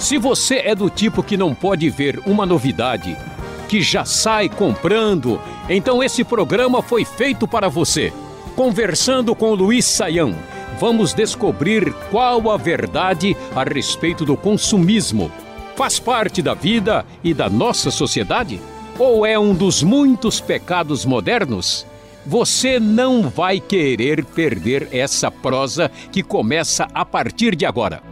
Se você é do tipo que não pode ver uma novidade, que já sai comprando, então esse programa foi feito para você. Conversando com Luiz Saião, vamos descobrir qual a verdade a respeito do consumismo. Faz parte da vida e da nossa sociedade? Ou é um dos muitos pecados modernos? Você não vai querer perder essa prosa que começa a partir de agora.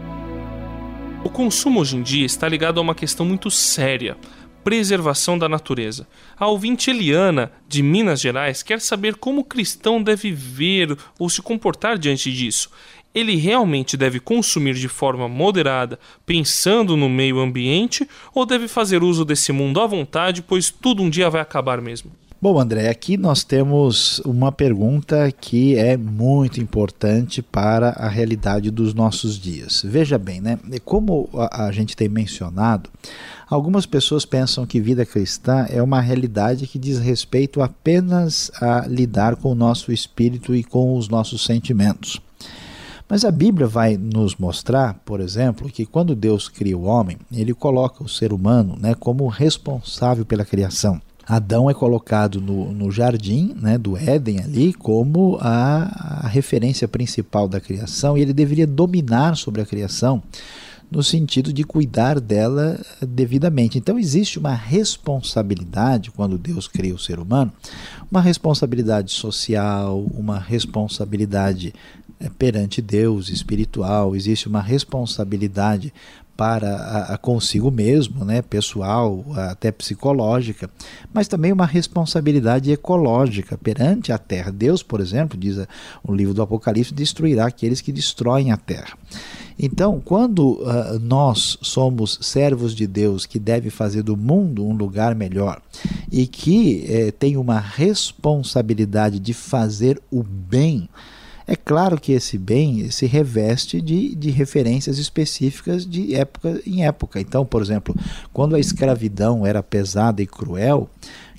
O consumo hoje em dia está ligado a uma questão muito séria: preservação da natureza. A ouvinte Eliana, de Minas Gerais, quer saber como o cristão deve ver ou se comportar diante disso. Ele realmente deve consumir de forma moderada, pensando no meio ambiente, ou deve fazer uso desse mundo à vontade, pois tudo um dia vai acabar mesmo? Bom, André, aqui nós temos uma pergunta que é muito importante para a realidade dos nossos dias. Veja bem, né? Como a, a gente tem mencionado, algumas pessoas pensam que vida cristã é uma realidade que diz respeito apenas a lidar com o nosso espírito e com os nossos sentimentos. Mas a Bíblia vai nos mostrar, por exemplo, que quando Deus cria o homem, ele coloca o ser humano né, como responsável pela criação. Adão é colocado no, no jardim né, do Éden ali como a, a referência principal da criação e ele deveria dominar sobre a criação no sentido de cuidar dela devidamente. Então existe uma responsabilidade quando Deus cria o ser humano, uma responsabilidade social, uma responsabilidade eh, perante Deus espiritual, existe uma responsabilidade para a, a, consigo mesmo, né, pessoal, até psicológica, mas também uma responsabilidade ecológica perante a terra. Deus, por exemplo, diz o livro do Apocalipse, destruirá aqueles que destroem a terra. Então, quando uh, nós somos servos de Deus que deve fazer do mundo um lugar melhor e que eh, tem uma responsabilidade de fazer o bem, é claro que esse bem se reveste de, de referências específicas de época em época. Então, por exemplo, quando a escravidão era pesada e cruel,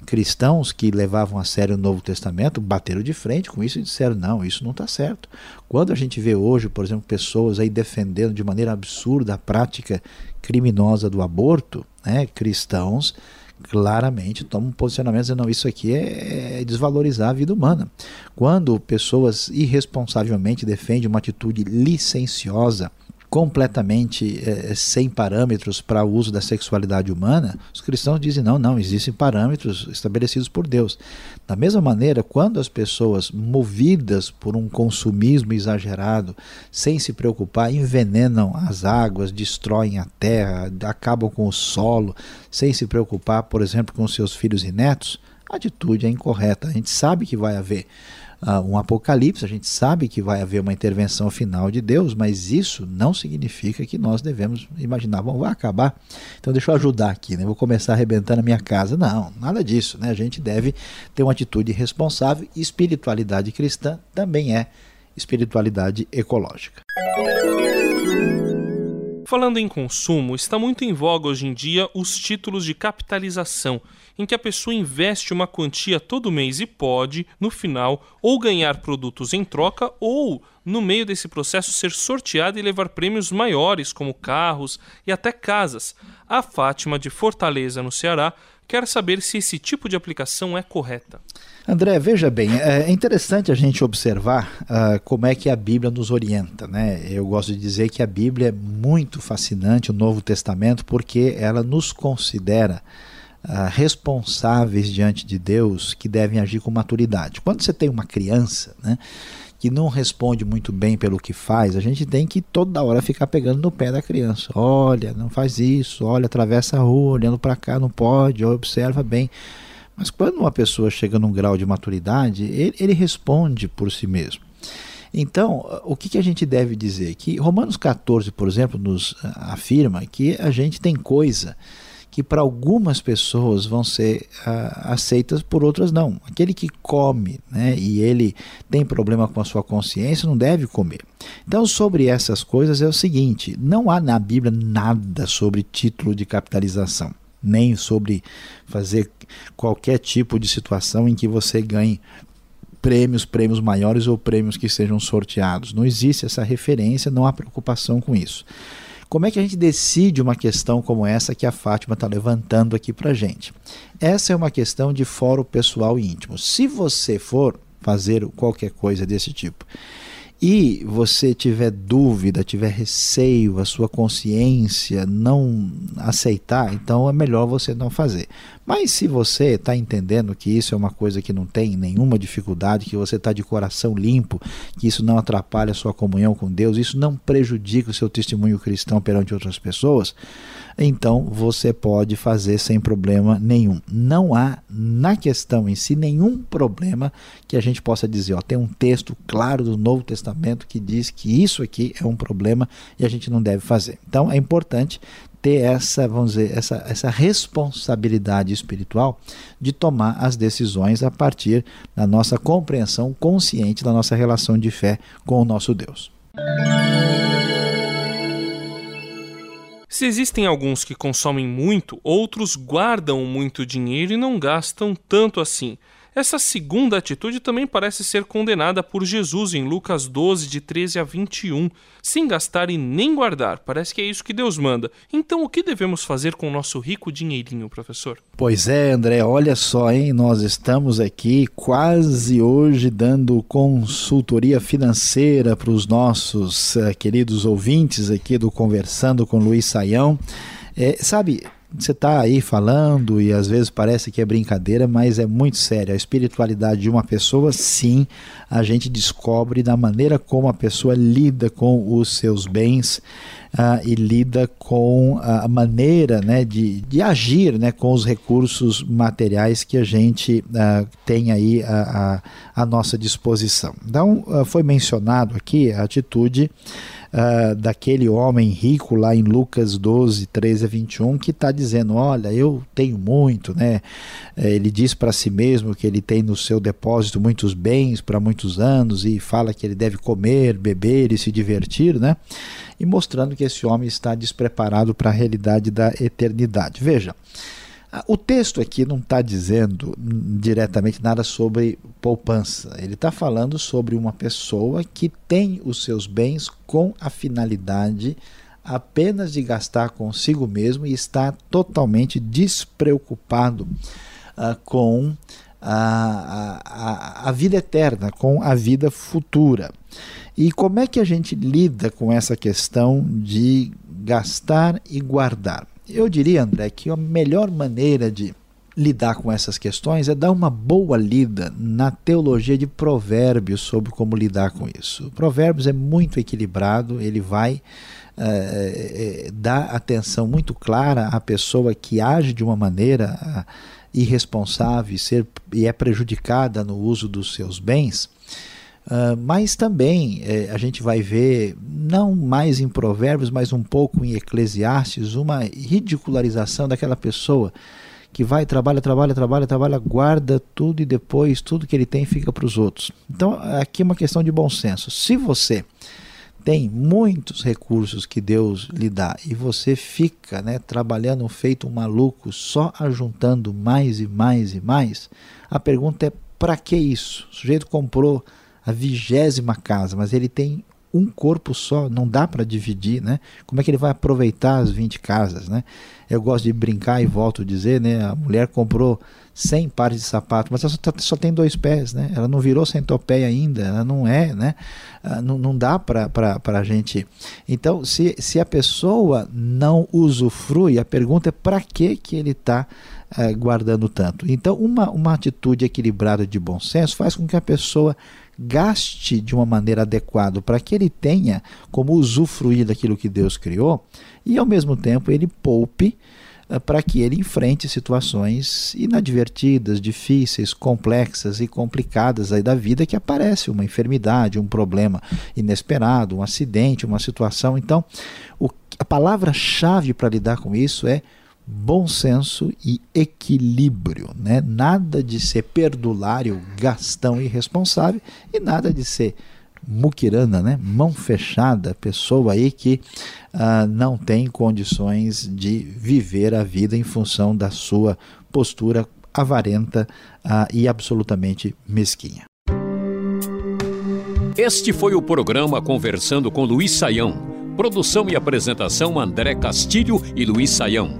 cristãos que levavam a sério o Novo Testamento bateram de frente com isso e disseram: não, isso não está certo. Quando a gente vê hoje, por exemplo, pessoas aí defendendo de maneira absurda a prática criminosa do aborto, né, cristãos claramente toma um posicionamento dizendo, não, isso aqui é, é desvalorizar a vida humana. Quando pessoas irresponsavelmente defendem uma atitude licenciosa, completamente é, sem parâmetros para o uso da sexualidade humana, os cristãos dizem não, não, existem parâmetros estabelecidos por Deus. Da mesma maneira, quando as pessoas movidas por um consumismo exagerado, sem se preocupar, envenenam as águas, destroem a terra, acabam com o solo, sem se preocupar, por exemplo, com seus filhos e netos, a atitude é incorreta. A gente sabe que vai haver uh, um apocalipse, a gente sabe que vai haver uma intervenção final de Deus, mas isso não significa que nós devemos imaginar, bom, vai acabar, então deixa eu ajudar aqui, né? vou começar arrebentando a minha casa. Não, nada disso. Né? A gente deve ter uma atitude responsável e espiritualidade cristã também é espiritualidade ecológica. Falando em consumo, está muito em voga hoje em dia os títulos de capitalização em que a pessoa investe uma quantia todo mês e pode, no final, ou ganhar produtos em troca ou, no meio desse processo, ser sorteada e levar prêmios maiores, como carros e até casas. A Fátima, de Fortaleza, no Ceará, quer saber se esse tipo de aplicação é correta. André, veja bem, é interessante a gente observar uh, como é que a Bíblia nos orienta. Né? Eu gosto de dizer que a Bíblia é muito fascinante, o Novo Testamento, porque ela nos considera uh, responsáveis diante de Deus que devem agir com maturidade. Quando você tem uma criança, né? Que não responde muito bem pelo que faz, a gente tem que toda hora ficar pegando no pé da criança. Olha, não faz isso, olha, atravessa a rua, olhando para cá, não pode, observa bem. Mas quando uma pessoa chega num grau de maturidade, ele, ele responde por si mesmo. Então, o que, que, a gente deve dizer? Que Romanos 14, por exemplo, nos afirma que a gente tem coisa que para algumas pessoas vão ser uh, aceitas, por outras não. Aquele que come né, e ele tem problema com a sua consciência não deve comer. Então, sobre essas coisas é o seguinte: não há na Bíblia nada sobre título de capitalização, nem sobre fazer qualquer tipo de situação em que você ganhe prêmios, prêmios maiores ou prêmios que sejam sorteados. Não existe essa referência, não há preocupação com isso. Como é que a gente decide uma questão como essa que a Fátima está levantando aqui para gente? Essa é uma questão de fórum pessoal e íntimo. Se você for fazer qualquer coisa desse tipo e você tiver dúvida, tiver receio, a sua consciência não aceitar, então é melhor você não fazer. Mas se você está entendendo que isso é uma coisa que não tem nenhuma dificuldade, que você está de coração limpo, que isso não atrapalha a sua comunhão com Deus, isso não prejudica o seu testemunho cristão perante outras pessoas, então você pode fazer sem problema nenhum. Não há na questão em si nenhum problema que a gente possa dizer, ó, tem um texto claro do Novo Testamento que diz que isso aqui é um problema e a gente não deve fazer. Então é importante ter essa, vamos dizer, essa, essa responsabilidade espiritual de tomar as decisões a partir da nossa compreensão consciente da nossa relação de fé com o nosso Deus. Se existem alguns que consomem muito, outros guardam muito dinheiro e não gastam tanto assim. Essa segunda atitude também parece ser condenada por Jesus em Lucas 12, de 13 a 21, sem gastar e nem guardar. Parece que é isso que Deus manda. Então, o que devemos fazer com o nosso rico dinheirinho, professor? Pois é, André, olha só, hein? Nós estamos aqui quase hoje dando consultoria financeira para os nossos uh, queridos ouvintes aqui do Conversando com Luiz Saião. É, sabe, você está aí falando e às vezes parece que é brincadeira, mas é muito sério. A espiritualidade de uma pessoa, sim, a gente descobre da maneira como a pessoa lida com os seus bens uh, e lida com a maneira né, de, de agir né, com os recursos materiais que a gente uh, tem aí à nossa disposição. Então, uh, foi mencionado aqui a atitude uh, daquele homem rico lá em Lucas 12, 13 a 21, que está dizendo: Olha, eu tenho muito, né? Eh, ele diz para si mesmo que ele tem no seu depósito muitos bens para muitos anos e fala que ele deve comer, beber e se divertir, né? E mostrando que esse homem está despreparado para a realidade da eternidade. Veja. O texto aqui não está dizendo diretamente nada sobre poupança. Ele está falando sobre uma pessoa que tem os seus bens com a finalidade apenas de gastar consigo mesmo e está totalmente despreocupado uh, com a, a, a vida eterna, com a vida futura. E como é que a gente lida com essa questão de gastar e guardar? Eu diria, André, que a melhor maneira de lidar com essas questões é dar uma boa lida na teologia de Provérbios sobre como lidar com isso. Provérbios é muito equilibrado, ele vai é, é, dar atenção muito clara à pessoa que age de uma maneira irresponsável e, ser, e é prejudicada no uso dos seus bens. Uh, mas também eh, a gente vai ver, não mais em Provérbios, mas um pouco em Eclesiastes, uma ridicularização daquela pessoa que vai, trabalha, trabalha, trabalha, trabalha, guarda tudo e depois tudo que ele tem fica para os outros. Então aqui é uma questão de bom senso. Se você tem muitos recursos que Deus lhe dá e você fica né, trabalhando feito um maluco, só ajuntando mais e mais e mais, a pergunta é para que isso? O sujeito comprou a vigésima casa, mas ele tem um corpo só, não dá para dividir, né? Como é que ele vai aproveitar as 20 casas, né? Eu gosto de brincar e volto a dizer, né? A mulher comprou 100 pares de sapato, mas ela só, tá, só tem dois pés, né? Ela não virou centopeia ainda, ela não é, né? Ah, não, não dá para a gente. Então, se, se a pessoa não usufrui, a pergunta é para que, que ele está eh, guardando tanto. Então, uma, uma atitude equilibrada de bom senso faz com que a pessoa gaste de uma maneira adequada para que ele tenha como usufruir daquilo que Deus criou e ao mesmo tempo ele poupe uh, para que ele enfrente situações inadvertidas, difíceis, complexas e complicadas aí da vida que aparece uma enfermidade, um problema inesperado, um acidente, uma situação. Então, o, a palavra-chave para lidar com isso é bom senso e equilíbrio, né? Nada de ser perdulário, gastão irresponsável e nada de ser muquirana, né? Mão fechada, pessoa aí que uh, não tem condições de viver a vida em função da sua postura avarenta uh, e absolutamente mesquinha. Este foi o programa Conversando com Luiz Saião. Produção e apresentação André Castilho e Luiz Saião.